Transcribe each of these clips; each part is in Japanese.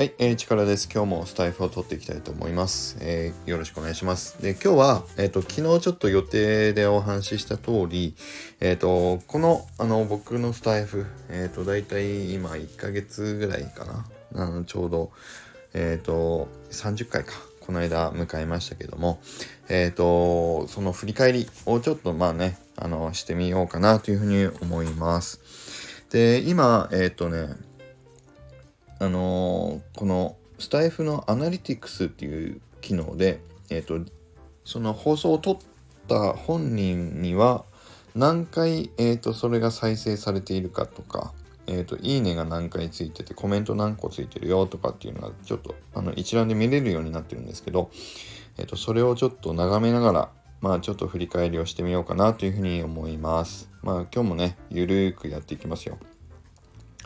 はい、えー、力です。今日もスタイフを取っていきたいと思います。えー、よろしくお願いします。で、今日は、えっ、ー、と、昨日ちょっと予定でお話しした通り、えっ、ー、と、この、あの、僕のスタイフ、えっ、ー、と、だいたい今1ヶ月ぐらいかな。あのちょうど、えっ、と、30回か。この間迎えましたけども、えっ、と、その振り返りをちょっとまあね、あの、してみようかなというふうに思います。で、今、えっ、とね、あのー、このスタイフのアナリティクスっていう機能で、えっ、ー、と、その放送を撮った本人には何回、えっ、ー、と、それが再生されているかとか、えっ、と、いいねが何回ついてて、コメント何個ついてるよとかっていうのが、ちょっと、あの、一覧で見れるようになってるんですけど、えっ、と、それをちょっと眺めながら、まあ、ちょっと振り返りをしてみようかなというふうに思います。まあ、今日もね、ゆるーくやっていきますよ。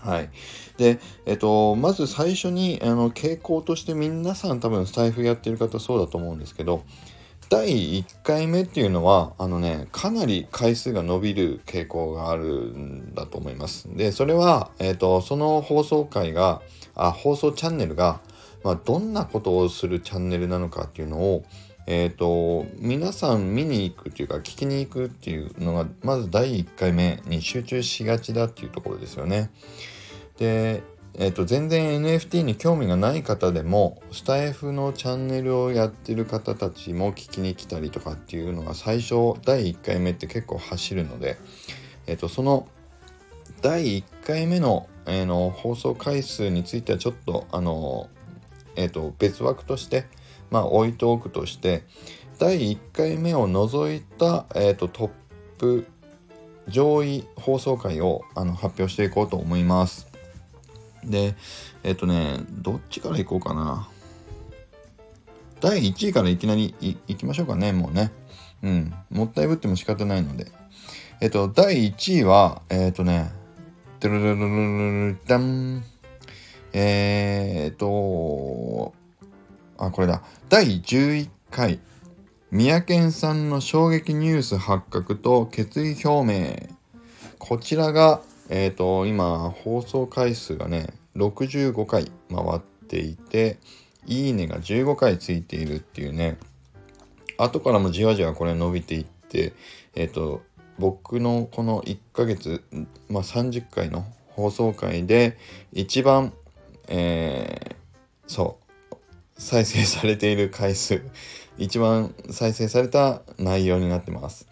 はい。で、えっと、まず最初に、あの、傾向として皆さん多分スタイフやってる方そうだと思うんですけど、第1回目っていうのは、あのね、かなり回数が伸びる傾向があるんだと思います。で、それは、えっと、その放送回が、あ、放送チャンネルが、まあ、どんなことをするチャンネルなのかっていうのを、えっ、ー、と、皆さん見に行くっていうか、聞きに行くっていうのが、まず第1回目に集中しがちだっていうところですよね。で、え、ー、と、全然 NFT に興味がない方でも、スタイフのチャンネルをやってる方たちも聞きに来たりとかっていうのが最初、第1回目って結構走るので、え、ー、と、その第1回目の,、えー、の放送回数についてはちょっと、あの、えっ、と、別枠として、まあ、置いておくとして、第1回目を除いた、えっ、と、トップ上位放送回をあの発表していこうと思います。で、えっ、とね、どっちからいこうかな。第1位からいきなりいきましょうかね、もうね。うん。もったいぶっても仕方ないので。えっ、と、第1位は、えっ、とね、ドゥルルルルルルダン。えっ、と、あ、これだ。第11回、三宅さんの衝撃ニュース発覚と決意表明。こちらが、えっ、ー、と、今、放送回数がね、65回回っていて、いいねが15回ついているっていうね、後からもじわじわこれ伸びていって、えっ、ー、と、僕のこの1ヶ月、まあ、30回の放送回で一番、えー、そう、再生されている回数、一番再生された内容になってます。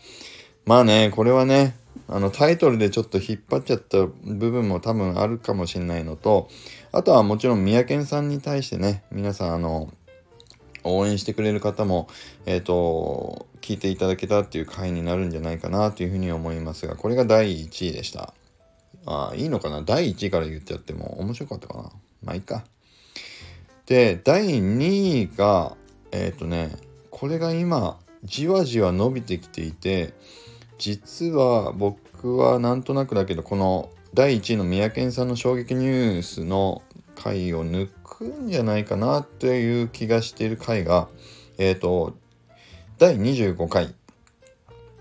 まあね、これはね、あのタイトルでちょっと引っ張っちゃった部分も多分あるかもしれないのと、あとはもちろん三宅さんに対してね、皆さんあの、応援してくれる方も、えっ、ー、と、聞いていただけたっていう回になるんじゃないかなというふうに思いますが、これが第1位でした。ああ、いいのかな？第1位から言っちゃっても面白かったかな？まあいいか。で、第2位が、えっ、ー、とね、これが今、じわじわ伸びてきていて、実は僕はなんとなくだけどこの第1位の三宅さんの衝撃ニュースの回を抜くんじゃないかなという気がしている回がえっ、ー、と第25回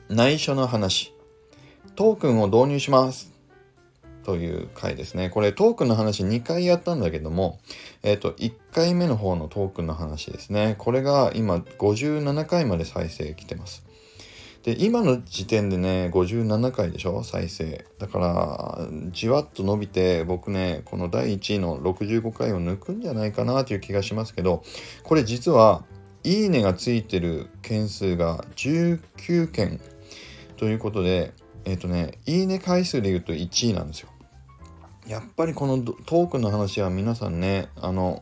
内緒の話トークンを導入しますという回ですね。これトークンの話2回やったんだけども、えっ、ー、と、1回目の方のトークンの話ですね。これが今57回まで再生来てます。で今の時点でね57回でしょ？再生。だからじわっと伸びて僕ねこの第1位の65回を抜くんじゃないかなという気がしますけどこれ実はいいねがついてる件数が19件。ということでえっ、ー、とねいいね回数で言うと1位なんですよ。やっぱりこのトークの話は皆さんねあの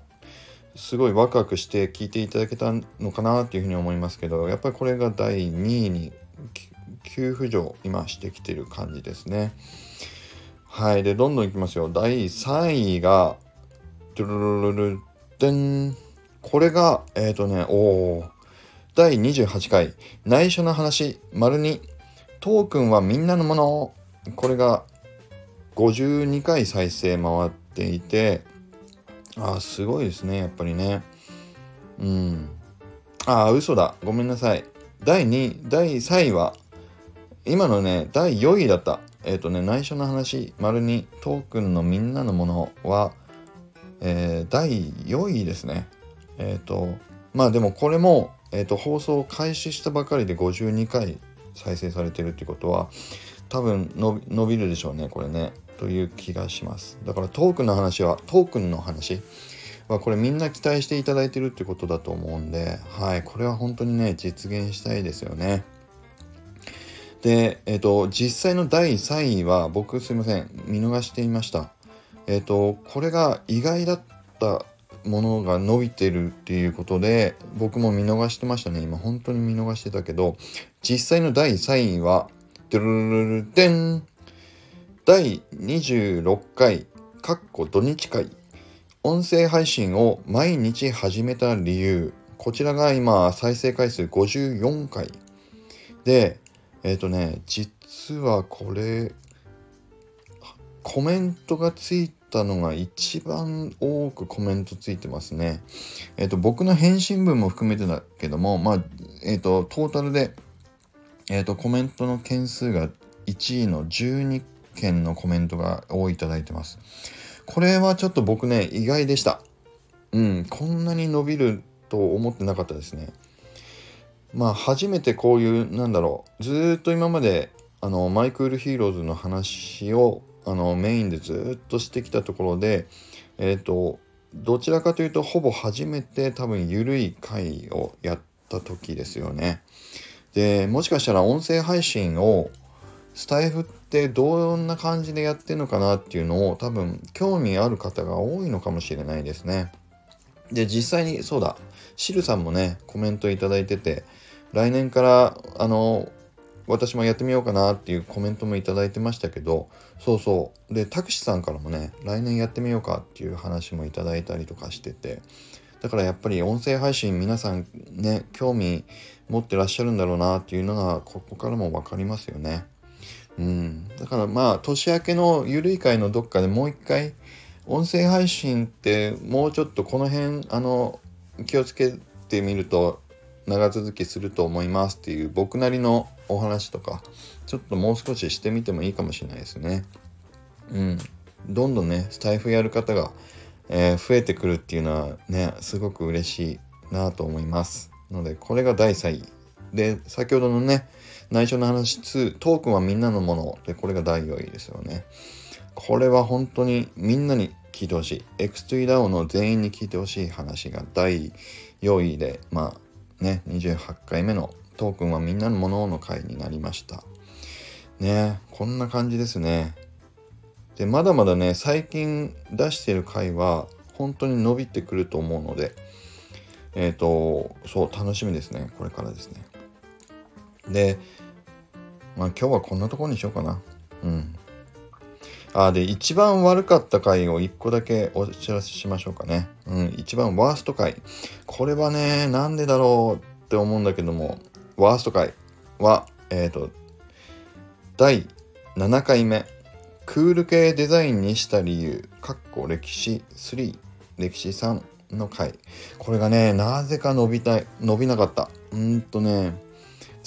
すごいワクワクして聞いていただけたのかなっていうふうに思いますけどやっぱりこれが第2位に急浮上今してきてる感じですね。はい。で、どんどんいきますよ。第3位が、ドゥルルルルデン。これが、えっ、ー、とね、おー。第28回、内緒の話、丸2、トークンはみんなのもの。これが52回再生回っていて、あ、すごいですね、やっぱりね。うんあ。あ、嘘だ。ごめんなさい。第2、第3位は、今のね、第4位だった。えっ、ー、とね、内緒の話、丸にトークンのみんなのものは、えー、第4位ですね。えっ、ー、と、まあでもこれも、えーと、放送開始したばかりで52回再生されてるってことは多分伸びるでしょうねこれねという気がしますだからトークンの話はトークンの話はこれみんな期待していただいてるってことだと思うんではいこれは本当にね実現したいですよね。でえっ、と実際の第3位は僕すいません見逃していました。えっ、とこれが意外だったものが伸びてるっていうことで僕も見逃してましたね。今本当に見逃してたけど実際の第3位はドゥルルルデン。第26回かっこ土日会。音声配信を毎日始めた理由こちらが今再生回数54回でえっ、ー、とね実はこれコメントがついたのが一番多くコメントついてますね。えっ、ー、と、僕の返信文も含めてだけども、まあ、えっ、ー、と、トータルで、えっ、と、コメントの件数が1位の12件のコメントが多いいただいてます。これはちょっと僕ね、意外でした。うん、こんなに伸びると思ってなかったですね。まあ、初めてこういう、なんだろう、ずっと今まで、あの、マイクールヒーローズの話をあのメインでずっとしてきたところでえっ、ー、とどちらかというとほぼ初めて多分緩い回をやった時ですよね。でもしかしたら音声配信をスタエフってどんな感じでやってるのかなっていうのを多分興味ある方が多いのかもしれないですね。で実際にそうだシルさんもねコメント頂いてて来年からあの私もやってみようかなっていうコメントも頂いてましたけどそうそうでタクシーさんからもね来年やってみようかっていう話もいただいたりとかしててだからやっぱり音声配信皆さんね興味持ってらっしゃるんだろうなっていうのがここからも分かりますよね。うん、だからまあ年明けのゆるい会のどっかでもう一回音声配信ってもうちょっとこの辺あの気をつけてみると長続きすると思いますっていう僕なりのお話とかちょっともう少ししてみてもいいかもしれないですね。うん。どんどんねスタイフやる方が、えー、増えてくるっていうのはねすごく嬉しいなと思います。のでこれが第3位。で先ほどのね内緒の話2トークンはみんなのものでこれが第4位ですよね。これは本当にみんなに聞いてほしい。X2DAO の全員に聞いてほしい話が第4位でまあね、28回目のトークンはみんなのものの回になりました。ねこんな感じですね。で、まだまだね、最近出してる回は本当に伸びてくると思うので、えっ、ー、と、そう、楽しみですね。これからですね。で、まあ今日はこんなところにしようかな。うん。あ、で、一番悪かった回を1個だけお知らせしましょうかね。うん、一番ワースト回。これはね、なんでだろうって思うんだけども、ワースト回は、えっ、ー、と、第7回目。クール系デザインにした理由、かっこ歴史3、歴史3の回。これがね、なぜか伸びたい、伸びなかった。うんとね、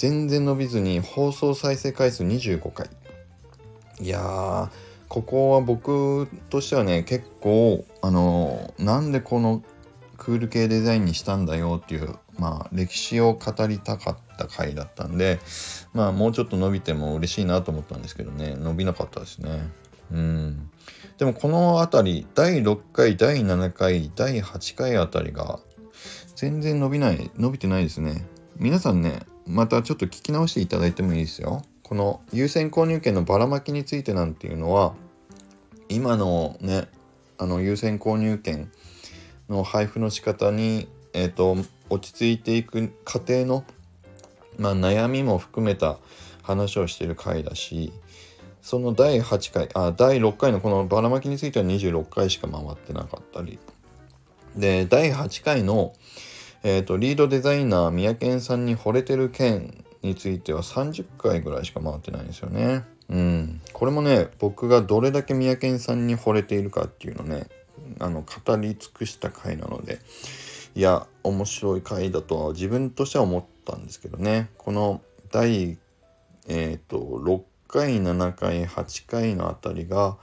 全然伸びずに放送再生回数25回。いやー、ここは僕としてはね結構あのなんでこのクール系デザインにしたんだよっていうまあ歴史を語りたかった回だったんでまあもうちょっと伸びても嬉しいなと思ったんですけどね。伸びなかったですね。うん。でもこの辺り第6回第7回第8回あたりが全然伸びない伸びてないですね。皆さんねまたちょっと聞き直していただいてもいいですよ。この優先購入権のばらまきについてなんていうのは今のねあの優先購入権の配布の仕方に、えーと、落ち着いていく過程の、まあ、悩みも含めた話をしてる回だしその第8回あ第6回のこのばらまきについては26回しか回ってなかったり。で第8回の、えーと、リードデザイナー三宅さんに惚れてる件については30回ぐらいしか回ってないんですよね。うん、これもね僕がどれだけ三宅さんに惚れているかっていうのねあの語り尽くした回なのでいや面白い回だとは自分としては思ったんですけどねこの第えっ、ー、と6回7回8回のあたりが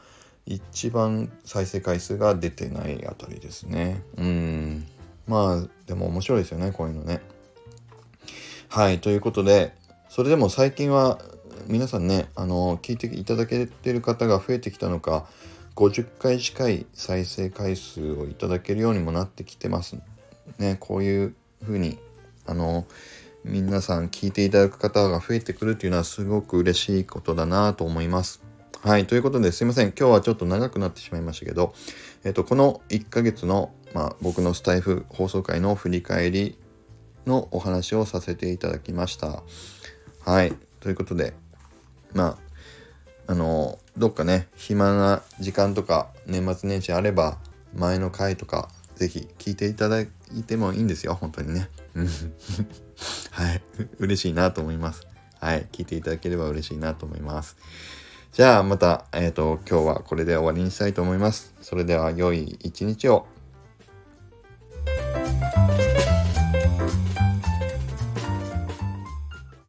一番再生回数が出てないあたりですね。うん。まあ、でも面白いですよね、こういうのね。はい、ということで、それでも最近は皆さんね、あの、聞いていただけてる方が増えてきたのか、50回近い再生回数をいただけるようにもなってきてます。ね、こういう風に、あの、皆さん聞いていただく方が増えてくるっていうのはすごく嬉しいことだなと思います。はい。ということですいません。今日はちょっと長くなってしまいましたけど、えっ、と、この1ヶ月の、まあ、僕のスタイフ放送回の振り返りのお話をさせていただきました。はい。ということで、まあ、あの、どっかね、暇な時間とか年末年始あれば、前の回とか、ぜひ聞いていただいてもいいんですよ。本当にね。はい。嬉しいなと思います。はい。聞いていただければ嬉しいなと思います。じゃあまた、えっ、ー、と、今日はこれで終わりにしたいと思います。それでは良い一日を。